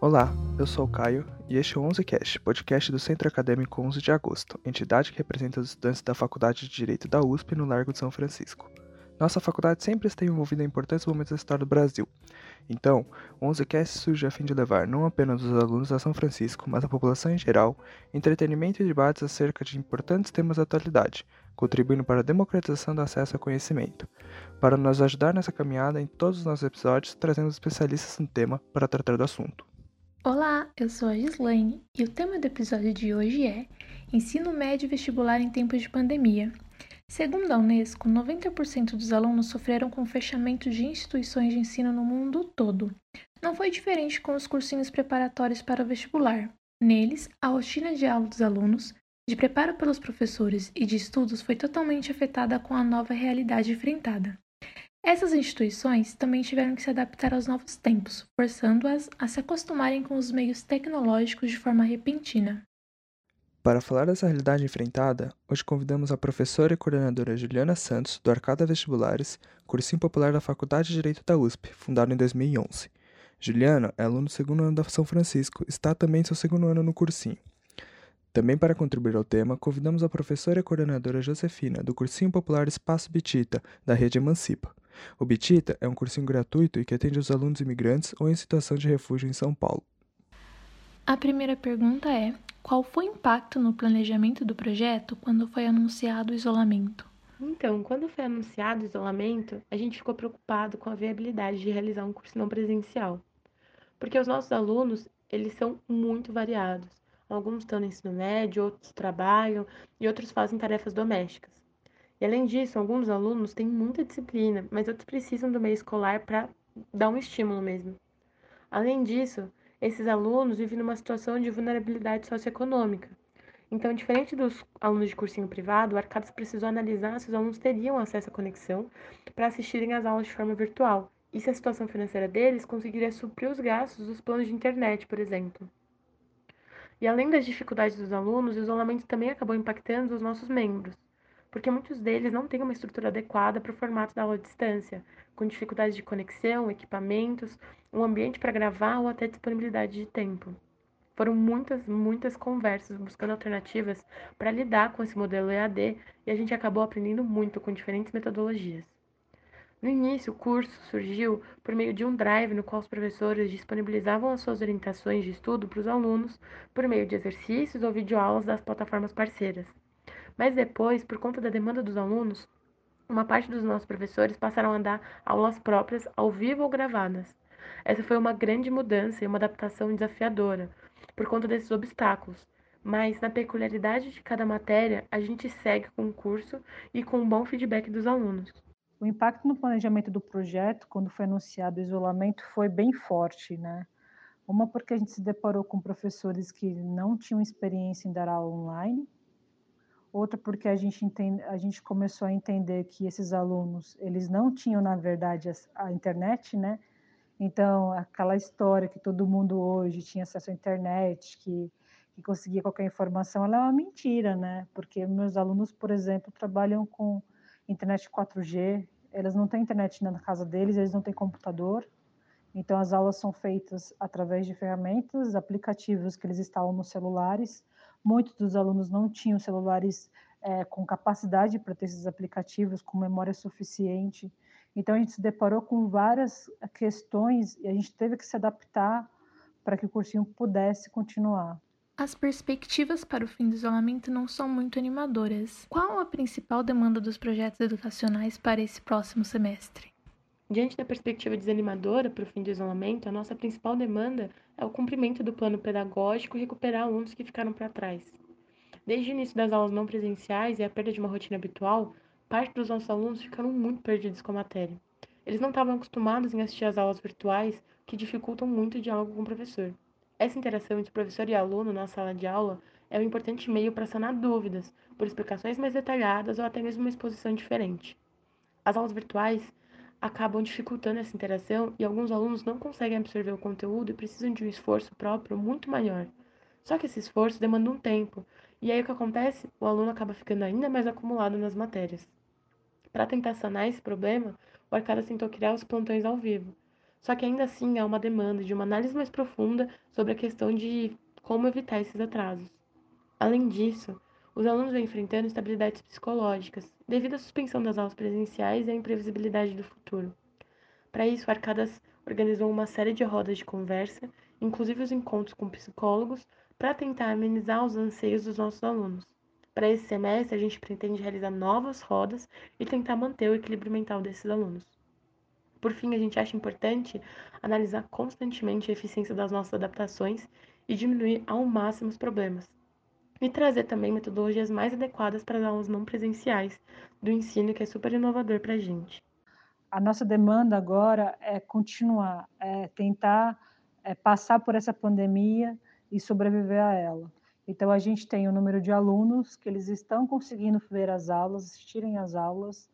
Olá, eu sou o Caio e este é o 11Cast, podcast do Centro Acadêmico 11 de Agosto, entidade que representa os estudantes da Faculdade de Direito da USP no Largo de São Francisco. Nossa faculdade sempre esteve envolvida em importantes momentos da história do Brasil. Então, o 11Cast surge a fim de levar não apenas os alunos a São Francisco, mas a população em geral, entretenimento e debates acerca de importantes temas da atualidade, contribuindo para a democratização do acesso ao conhecimento. Para nos ajudar nessa caminhada, em todos os nossos episódios, trazemos especialistas no tema para tratar do assunto. Olá, eu sou a Gislaine e o tema do episódio de hoje é Ensino Médio Vestibular em Tempos de Pandemia. Segundo a Unesco, 90% dos alunos sofreram com o fechamento de instituições de ensino no mundo todo. Não foi diferente com os cursinhos preparatórios para o vestibular. Neles, a rotina de aula dos alunos, de preparo pelos professores e de estudos foi totalmente afetada com a nova realidade enfrentada. Essas instituições também tiveram que se adaptar aos novos tempos, forçando-as a se acostumarem com os meios tecnológicos de forma repentina. Para falar dessa realidade enfrentada, hoje convidamos a professora e coordenadora Juliana Santos, do Arcada Vestibulares, cursinho popular da Faculdade de Direito da USP, fundado em 2011. Juliana é aluna do segundo ano da São Francisco, está também em seu segundo ano no cursinho. Também para contribuir ao tema, convidamos a professora e coordenadora Josefina, do cursinho popular Espaço Bitita, da rede Emancipa. O Bitita é um cursinho gratuito e que atende os alunos imigrantes ou em situação de refúgio em São Paulo. A primeira pergunta é: qual foi o impacto no planejamento do projeto quando foi anunciado o isolamento? Então, quando foi anunciado o isolamento, a gente ficou preocupado com a viabilidade de realizar um curso não presencial. Porque os nossos alunos, eles são muito variados. Alguns estão no ensino médio, outros trabalham e outros fazem tarefas domésticas. E além disso, alguns alunos têm muita disciplina, mas outros precisam do meio escolar para dar um estímulo mesmo. Além disso, esses alunos vivem numa situação de vulnerabilidade socioeconômica. Então, diferente dos alunos de cursinho privado, o Arcadas precisou analisar se os alunos teriam acesso à conexão para assistirem às aulas de forma virtual e se a situação financeira deles conseguiria suprir os gastos dos planos de internet, por exemplo. E além das dificuldades dos alunos, o isolamento também acabou impactando os nossos membros porque muitos deles não têm uma estrutura adequada para o formato da aula à distância, com dificuldades de conexão, equipamentos, um ambiente para gravar ou até disponibilidade de tempo. Foram muitas, muitas conversas buscando alternativas para lidar com esse modelo EAD e a gente acabou aprendendo muito com diferentes metodologias. No início, o curso surgiu por meio de um drive no qual os professores disponibilizavam as suas orientações de estudo para os alunos por meio de exercícios ou videoaulas das plataformas parceiras. Mas depois, por conta da demanda dos alunos, uma parte dos nossos professores passaram a dar aulas próprias, ao vivo ou gravadas. Essa foi uma grande mudança e uma adaptação desafiadora, por conta desses obstáculos. Mas, na peculiaridade de cada matéria, a gente segue com o curso e com um bom feedback dos alunos. O impacto no planejamento do projeto, quando foi anunciado o isolamento, foi bem forte, né? Uma porque a gente se deparou com professores que não tinham experiência em dar aula online, outra porque a gente, entende, a gente começou a entender que esses alunos, eles não tinham, na verdade, a, a internet, né? Então, aquela história que todo mundo hoje tinha acesso à internet, que, que conseguia qualquer informação, ela é uma mentira, né? Porque meus alunos, por exemplo, trabalham com internet 4G, eles não têm internet na casa deles, eles não têm computador, então as aulas são feitas através de ferramentas, aplicativos que eles instalam nos celulares, Muitos dos alunos não tinham celulares é, com capacidade para ter esses aplicativos, com memória suficiente. Então, a gente se deparou com várias questões e a gente teve que se adaptar para que o cursinho pudesse continuar. As perspectivas para o fim do isolamento não são muito animadoras. Qual a principal demanda dos projetos educacionais para esse próximo semestre? Diante da perspectiva desanimadora para o fim do isolamento, a nossa principal demanda é o cumprimento do plano pedagógico e recuperar alunos que ficaram para trás. Desde o início das aulas não presenciais e a perda de uma rotina habitual, parte dos nossos alunos ficaram muito perdidos com a matéria. Eles não estavam acostumados em assistir às aulas virtuais, que dificultam muito o diálogo com o professor. Essa interação entre professor e aluno na sala de aula é um importante meio para sanar dúvidas, por explicações mais detalhadas ou até mesmo uma exposição diferente. As aulas virtuais acabam dificultando essa interação e alguns alunos não conseguem absorver o conteúdo e precisam de um esforço próprio muito maior. Só que esse esforço demanda um tempo, e aí o que acontece? O aluno acaba ficando ainda mais acumulado nas matérias. Para tentar sanar esse problema, o Arcadas tentou criar os plantões ao vivo. Só que ainda assim há uma demanda de uma análise mais profunda sobre a questão de como evitar esses atrasos. Além disso, os alunos vêm enfrentando instabilidades psicológicas devido à suspensão das aulas presenciais e à imprevisibilidade do futuro. Para isso, Arcadas organizou uma série de rodas de conversa, inclusive os encontros com psicólogos, para tentar amenizar os anseios dos nossos alunos. Para esse semestre, a gente pretende realizar novas rodas e tentar manter o equilíbrio mental desses alunos. Por fim, a gente acha importante analisar constantemente a eficiência das nossas adaptações e diminuir ao máximo os problemas. E trazer também metodologias mais adequadas para as aulas não presenciais do ensino, que é super inovador para a gente a nossa demanda agora é continuar, é tentar é, passar por essa pandemia e sobreviver a ela. Então, a gente tem o número de alunos que eles estão conseguindo ver as aulas, assistirem às aulas,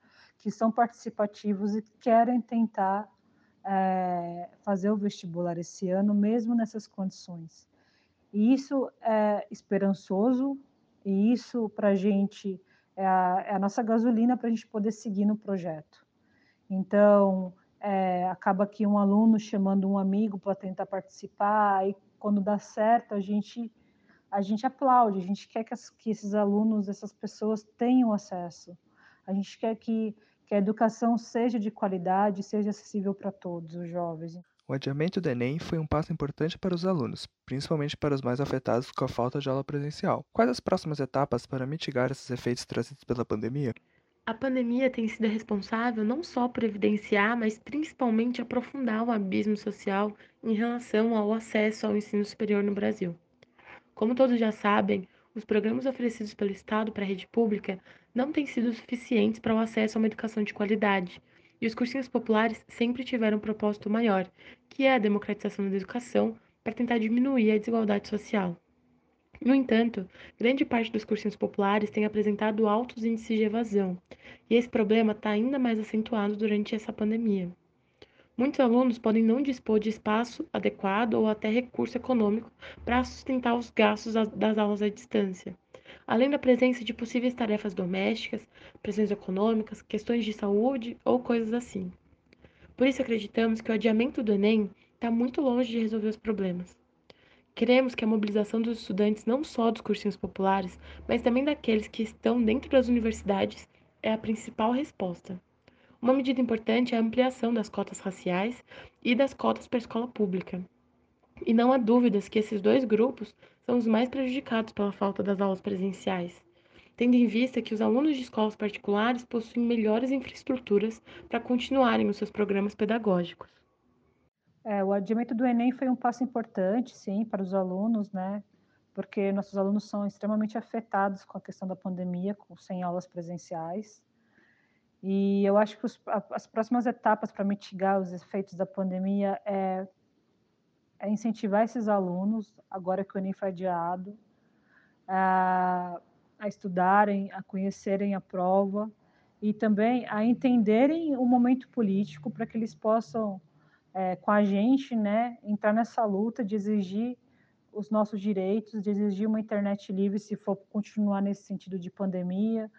que são participativos e querem tentar é, fazer o vestibular esse ano, mesmo nessas condições. E isso é esperançoso, e isso para a gente é a, é a nossa gasolina para a gente poder seguir no projeto. Então, é, acaba que um aluno chamando um amigo para tentar participar, e quando dá certo, a gente, a gente aplaude, a gente quer que, as, que esses alunos, essas pessoas tenham acesso. A gente quer que, que a educação seja de qualidade, seja acessível para todos os jovens. O adiamento do Enem foi um passo importante para os alunos, principalmente para os mais afetados com a falta de aula presencial. Quais as próximas etapas para mitigar esses efeitos trazidos pela pandemia? A pandemia tem sido responsável não só por evidenciar, mas principalmente aprofundar o abismo social em relação ao acesso ao ensino superior no Brasil. Como todos já sabem, os programas oferecidos pelo Estado para a rede pública não têm sido suficientes para o acesso a uma educação de qualidade, e os cursinhos populares sempre tiveram um propósito maior, que é a democratização da educação para tentar diminuir a desigualdade social. No entanto, grande parte dos cursinhos populares tem apresentado altos índices de evasão, e esse problema está ainda mais acentuado durante essa pandemia. Muitos alunos podem não dispor de espaço adequado ou até recurso econômico para sustentar os gastos das aulas à distância, além da presença de possíveis tarefas domésticas, pressões econômicas, questões de saúde ou coisas assim. Por isso acreditamos que o adiamento do Enem está muito longe de resolver os problemas. Queremos que a mobilização dos estudantes, não só dos cursinhos populares, mas também daqueles que estão dentro das universidades, é a principal resposta. Uma medida importante é a ampliação das cotas raciais e das cotas para a escola pública. E não há dúvidas que esses dois grupos são os mais prejudicados pela falta das aulas presenciais, tendo em vista que os alunos de escolas particulares possuem melhores infraestruturas para continuarem os seus programas pedagógicos. É, o adiamento do Enem foi um passo importante, sim, para os alunos, né? Porque nossos alunos são extremamente afetados com a questão da pandemia, com, sem aulas presenciais. E eu acho que os, as próximas etapas para mitigar os efeitos da pandemia é, é, incentivar esses alunos, agora que o Enem foi adiado, a, a estudarem, a conhecerem a prova e também a entenderem o momento político para que eles possam é, com a gente, né, entrar nessa luta de exigir os nossos direitos, de exigir uma internet livre se for continuar nesse sentido de pandemia,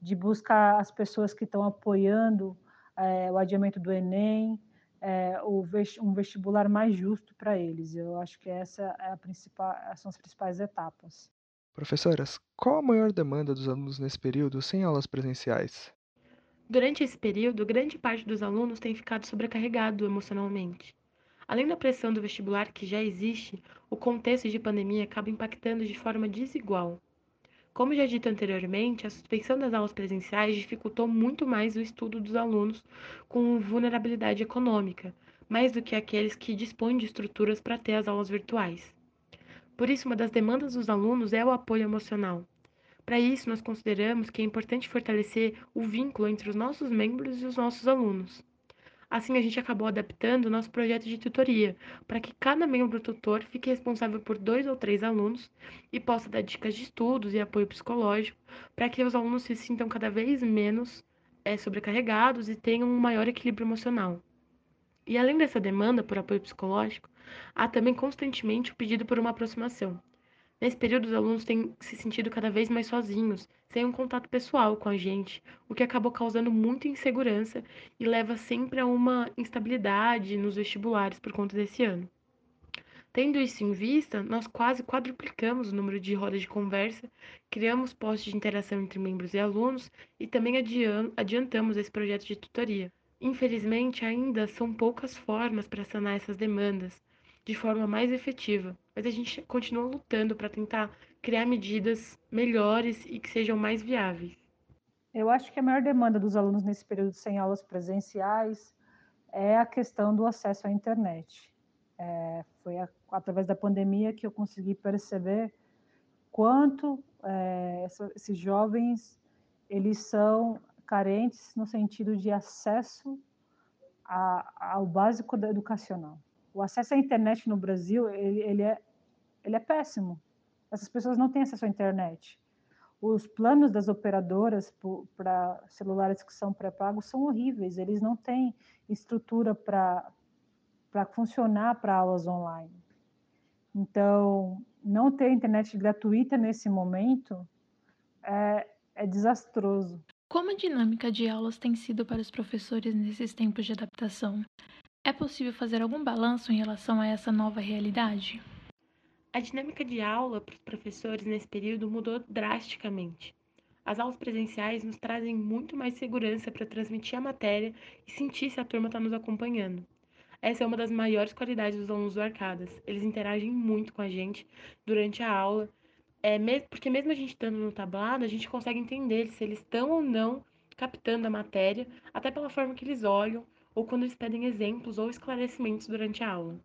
de buscar as pessoas que estão apoiando é, o adiamento do Enem, é, um vestibular mais justo para eles. Eu acho que essa é a principal, são as principais etapas. Professoras, qual a maior demanda dos alunos nesse período sem aulas presenciais? Durante esse período, grande parte dos alunos tem ficado sobrecarregado emocionalmente. Além da pressão do vestibular que já existe, o contexto de pandemia acaba impactando de forma desigual. Como já dito anteriormente, a suspensão das aulas presenciais dificultou muito mais o estudo dos alunos com vulnerabilidade econômica, mais do que aqueles que dispõem de estruturas para ter as aulas virtuais. Por isso, uma das demandas dos alunos é o apoio emocional. Para isso, nós consideramos que é importante fortalecer o vínculo entre os nossos membros e os nossos alunos. Assim, a gente acabou adaptando o nosso projeto de tutoria, para que cada membro tutor fique responsável por dois ou três alunos e possa dar dicas de estudos e apoio psicológico, para que os alunos se sintam cada vez menos é, sobrecarregados e tenham um maior equilíbrio emocional. E além dessa demanda por apoio psicológico, há também constantemente o pedido por uma aproximação, Nesse período, os alunos têm se sentido cada vez mais sozinhos, sem um contato pessoal com a gente, o que acabou causando muita insegurança e leva sempre a uma instabilidade nos vestibulares por conta desse ano. Tendo isso em vista, nós quase quadruplicamos o número de rodas de conversa, criamos postos de interação entre membros e alunos e também adiantamos esse projeto de tutoria. Infelizmente, ainda são poucas formas para sanar essas demandas de forma mais efetiva mas a gente continua lutando para tentar criar medidas melhores e que sejam mais viáveis. Eu acho que a maior demanda dos alunos nesse período sem aulas presenciais é a questão do acesso à internet. É, foi a, através da pandemia que eu consegui perceber quanto é, essa, esses jovens eles são carentes no sentido de acesso a, ao básico educacional. O acesso à internet no Brasil ele, ele é ele é péssimo. Essas pessoas não têm acesso à internet. Os planos das operadoras para celulares que são pré-pagos são horríveis. Eles não têm estrutura para funcionar para aulas online. Então, não ter internet gratuita nesse momento é, é desastroso. Como a dinâmica de aulas tem sido para os professores nesses tempos de adaptação? É possível fazer algum balanço em relação a essa nova realidade? A dinâmica de aula para os professores nesse período mudou drasticamente. As aulas presenciais nos trazem muito mais segurança para transmitir a matéria e sentir se a turma está nos acompanhando. Essa é uma das maiores qualidades dos alunos do Arcadas. Eles interagem muito com a gente durante a aula, é, porque mesmo a gente estando no tablado, a gente consegue entender se eles estão ou não captando a matéria, até pela forma que eles olham ou quando eles pedem exemplos ou esclarecimentos durante a aula.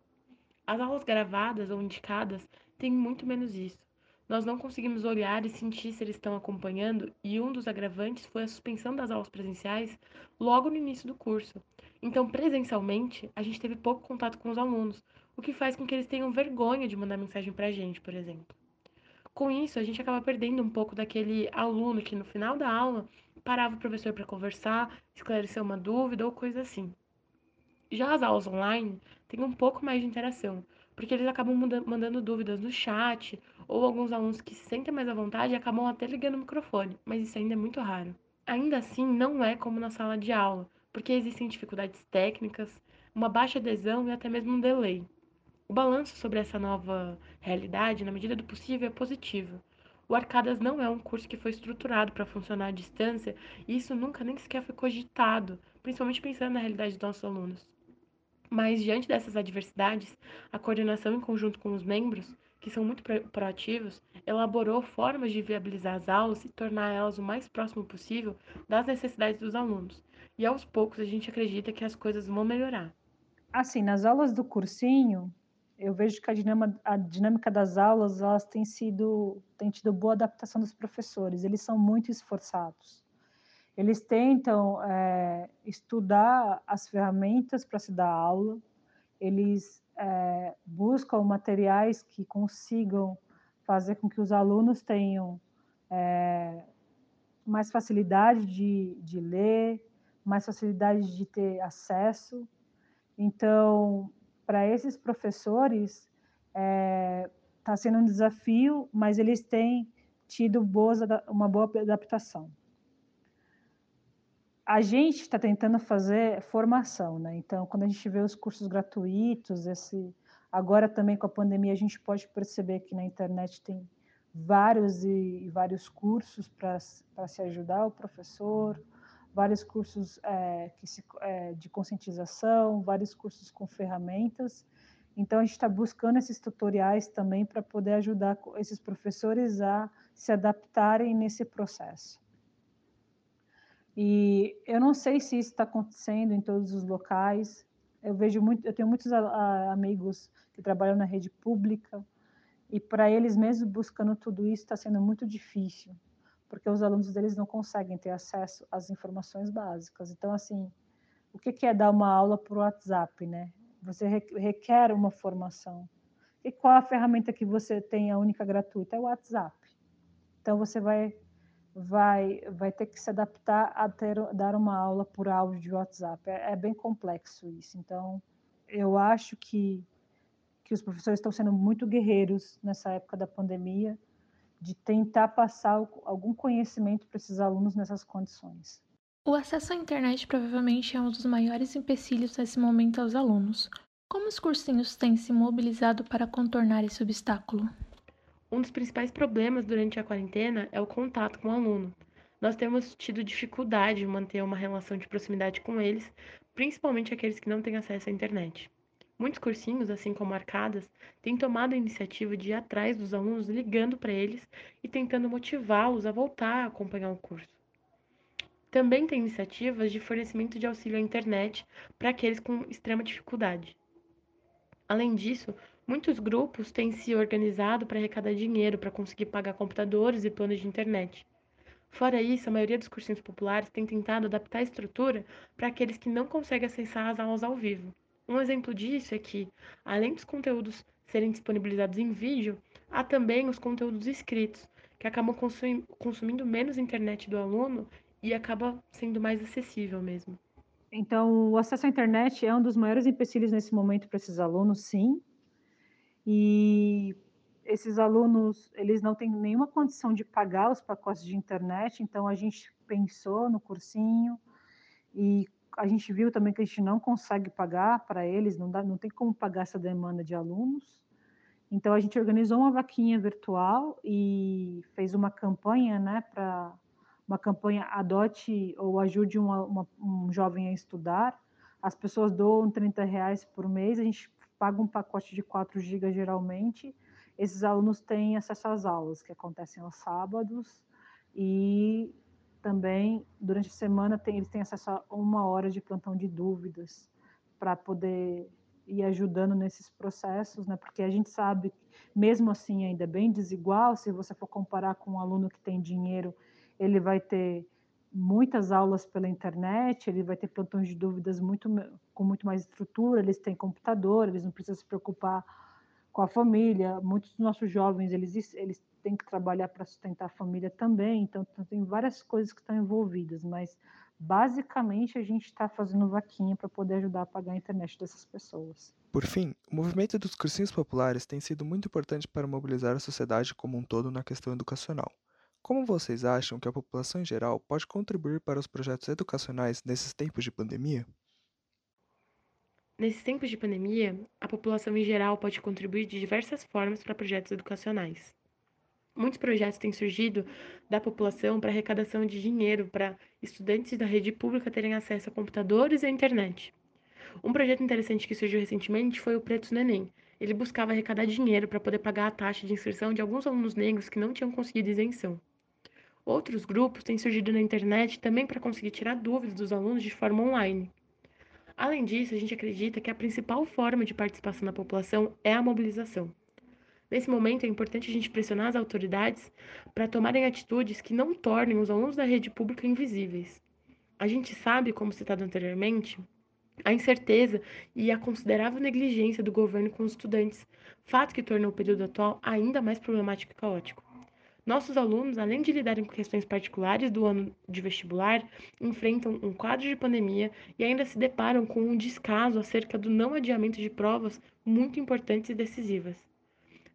As aulas gravadas ou indicadas têm muito menos isso. Nós não conseguimos olhar e sentir se eles estão acompanhando, e um dos agravantes foi a suspensão das aulas presenciais logo no início do curso. Então, presencialmente, a gente teve pouco contato com os alunos, o que faz com que eles tenham vergonha de mandar mensagem para a gente, por exemplo. Com isso, a gente acaba perdendo um pouco daquele aluno que no final da aula parava o professor para conversar, esclarecer uma dúvida ou coisa assim. Já as aulas online têm um pouco mais de interação, porque eles acabam mandando dúvidas no chat, ou alguns alunos que se sentem mais à vontade acabam até ligando o microfone, mas isso ainda é muito raro. Ainda assim, não é como na sala de aula, porque existem dificuldades técnicas, uma baixa adesão e até mesmo um delay. O balanço sobre essa nova realidade, na medida do possível, é positivo. O Arcadas não é um curso que foi estruturado para funcionar à distância e isso nunca nem sequer foi cogitado, principalmente pensando na realidade dos nossos alunos. Mas, diante dessas adversidades, a coordenação, em conjunto com os membros, que são muito proativos, elaborou formas de viabilizar as aulas e tornar elas o mais próximo possível das necessidades dos alunos. E aos poucos a gente acredita que as coisas vão melhorar. Assim, nas aulas do cursinho, eu vejo que a dinâmica, a dinâmica das aulas elas têm sido tem tido boa adaptação dos professores. Eles são muito esforçados. Eles tentam é, estudar as ferramentas para se dar aula, eles é, buscam materiais que consigam fazer com que os alunos tenham é, mais facilidade de, de ler, mais facilidade de ter acesso. Então, para esses professores, está sendo um desafio, mas eles têm tido boas, uma boa adaptação a gente está tentando fazer formação, né? Então, quando a gente vê os cursos gratuitos, esse agora também com a pandemia a gente pode perceber que na internet tem vários e, vários cursos para se ajudar o professor, vários cursos é, se, é, de conscientização, vários cursos com ferramentas. Então, a gente está buscando esses tutoriais também para poder ajudar esses professores a se adaptarem nesse processo. E eu não sei se isso está acontecendo em todos os locais. Eu vejo muito, eu tenho muitos a, a, amigos que trabalham na rede pública e para eles mesmo buscando tudo isso está sendo muito difícil, porque os alunos deles não conseguem ter acesso às informações básicas. Então, assim, o que, que é dar uma aula por WhatsApp, né? Você requer uma formação. E qual a ferramenta que você tem, a única gratuita? É o WhatsApp. Então, você vai vai, vai ter que se adaptar a ter, dar uma aula por áudio de WhatsApp. É, é bem complexo isso. Então, eu acho que, que os professores estão sendo muito guerreiros nessa época da pandemia, de tentar passar algum conhecimento para esses alunos nessas condições. O acesso à internet provavelmente é um dos maiores empecilhos nesse momento aos alunos. Como os cursinhos têm se mobilizado para contornar esse obstáculo? Um dos principais problemas durante a quarentena é o contato com o aluno. Nós temos tido dificuldade em manter uma relação de proximidade com eles, principalmente aqueles que não têm acesso à internet. Muitos cursinhos, assim como arcadas, têm tomado a iniciativa de ir atrás dos alunos ligando para eles e tentando motivá-los a voltar a acompanhar o curso. Também tem iniciativas de fornecimento de auxílio à internet para aqueles com extrema dificuldade. Além disso, muitos grupos têm se organizado para arrecadar dinheiro para conseguir pagar computadores e planos de internet. Fora isso, a maioria dos cursinhos populares tem tentado adaptar a estrutura para aqueles que não conseguem acessar as aulas ao vivo. Um exemplo disso é que, além dos conteúdos serem disponibilizados em vídeo, há também os conteúdos escritos, que acabam consumindo menos internet do aluno e acaba sendo mais acessível mesmo. Então, o acesso à internet é um dos maiores empecilhos nesse momento para esses alunos, sim. E esses alunos, eles não têm nenhuma condição de pagar os pacotes de internet, então a gente pensou no cursinho e a gente viu também que a gente não consegue pagar para eles, não, dá, não tem como pagar essa demanda de alunos. Então a gente organizou uma vaquinha virtual e fez uma campanha, né, para uma campanha adote ou ajude uma, uma, um jovem a estudar. As pessoas doam 30 reais por mês, a gente paga um pacote de 4 GB geralmente. Esses alunos têm acesso às aulas, que acontecem aos sábados, e também durante a semana tem, eles têm acesso a uma hora de plantão de dúvidas para poder ir ajudando nesses processos, né? Porque a gente sabe, mesmo assim, ainda é bem desigual. Se você for comparar com um aluno que tem dinheiro ele vai ter muitas aulas pela internet, ele vai ter plantões de dúvidas muito, com muito mais estrutura, eles têm computador, eles não precisam se preocupar com a família. Muitos dos nossos jovens, eles, eles têm que trabalhar para sustentar a família também, então, então tem várias coisas que estão envolvidas, mas basicamente a gente está fazendo vaquinha para poder ajudar a pagar a internet dessas pessoas. Por fim, o movimento dos cursinhos populares tem sido muito importante para mobilizar a sociedade como um todo na questão educacional. Como vocês acham que a população em geral pode contribuir para os projetos educacionais nesses tempos de pandemia? Nesses tempos de pandemia, a população em geral pode contribuir de diversas formas para projetos educacionais. Muitos projetos têm surgido da população para arrecadação de dinheiro para estudantes da rede pública terem acesso a computadores e à internet. Um projeto interessante que surgiu recentemente foi o Pretos no Enem. Ele buscava arrecadar dinheiro para poder pagar a taxa de inscrição de alguns alunos negros que não tinham conseguido isenção. Outros grupos têm surgido na internet também para conseguir tirar dúvidas dos alunos de forma online. Além disso, a gente acredita que a principal forma de participação da população é a mobilização. Nesse momento, é importante a gente pressionar as autoridades para tomarem atitudes que não tornem os alunos da rede pública invisíveis. A gente sabe, como citado anteriormente, a incerteza e a considerável negligência do governo com os estudantes, fato que torna o período atual ainda mais problemático e caótico. Nossos alunos, além de lidarem com questões particulares do ano de vestibular, enfrentam um quadro de pandemia e ainda se deparam com um descaso acerca do não adiamento de provas muito importantes e decisivas.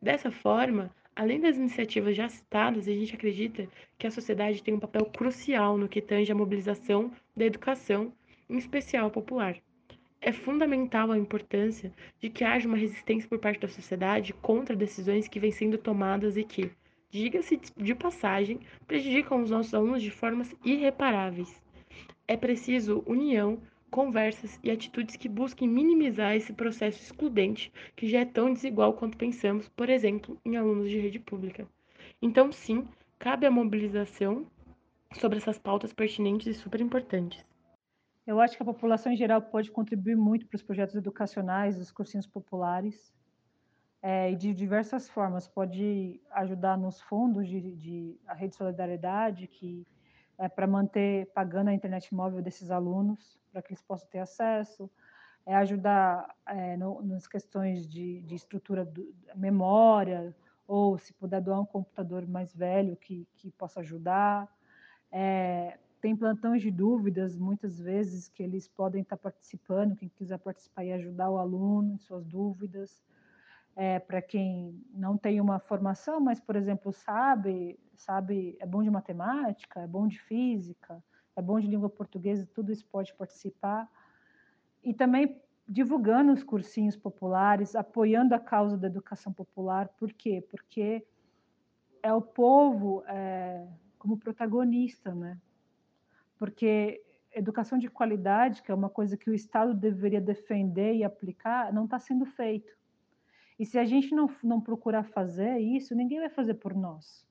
Dessa forma, além das iniciativas já citadas, a gente acredita que a sociedade tem um papel crucial no que tange a mobilização da educação, em especial popular. É fundamental a importância de que haja uma resistência por parte da sociedade contra decisões que vêm sendo tomadas e que, diga-se de passagem, prejudicam os nossos alunos de formas irreparáveis. É preciso união, conversas e atitudes que busquem minimizar esse processo excludente que já é tão desigual quanto pensamos, por exemplo, em alunos de rede pública. Então, sim, cabe a mobilização sobre essas pautas pertinentes e super importantes. Eu acho que a população em geral pode contribuir muito para os projetos educacionais, dos cursinhos populares, é, de diversas formas. Pode ajudar nos fundos de, de a rede solidariedade, que é para manter pagando a internet móvel desses alunos, para que eles possam ter acesso. É ajudar é, no, nas questões de, de estrutura, do, memória, ou se puder doar um computador mais velho que, que possa ajudar. É, tem plantões de dúvidas, muitas vezes, que eles podem estar participando, quem quiser participar e ajudar o aluno em suas dúvidas é, para quem não tem uma formação, mas, por exemplo, sabe, sabe, é bom de matemática, é bom de física, é bom de língua portuguesa, tudo isso pode participar. E também divulgando os cursinhos populares, apoiando a causa da educação popular. Por quê? Porque é o povo é, como protagonista, né? Porque educação de qualidade, que é uma coisa que o Estado deveria defender e aplicar, não está sendo feito. E se a gente não, não procurar fazer isso, ninguém vai fazer por nós.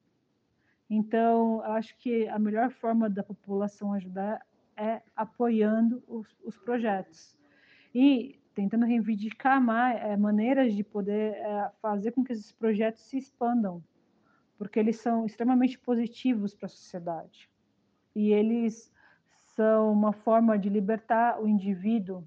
Então, acho que a melhor forma da população ajudar é apoiando os, os projetos e tentando reivindicar mais, é, maneiras de poder é, fazer com que esses projetos se expandam, porque eles são extremamente positivos para a sociedade. E eles são uma forma de libertar o indivíduo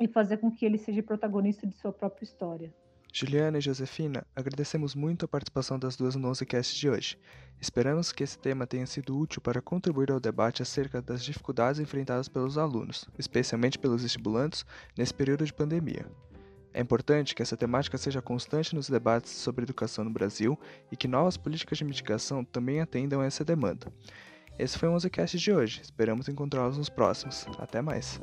e fazer com que ele seja protagonista de sua própria história. Juliana e Josefina, agradecemos muito a participação das duas no 11cast de hoje. Esperamos que esse tema tenha sido útil para contribuir ao debate acerca das dificuldades enfrentadas pelos alunos, especialmente pelos vestibulantes, nesse período de pandemia. É importante que essa temática seja constante nos debates sobre educação no Brasil e que novas políticas de mitigação também atendam a essa demanda. Esse foi o 11cast de hoje, esperamos encontrá-los nos próximos. Até mais!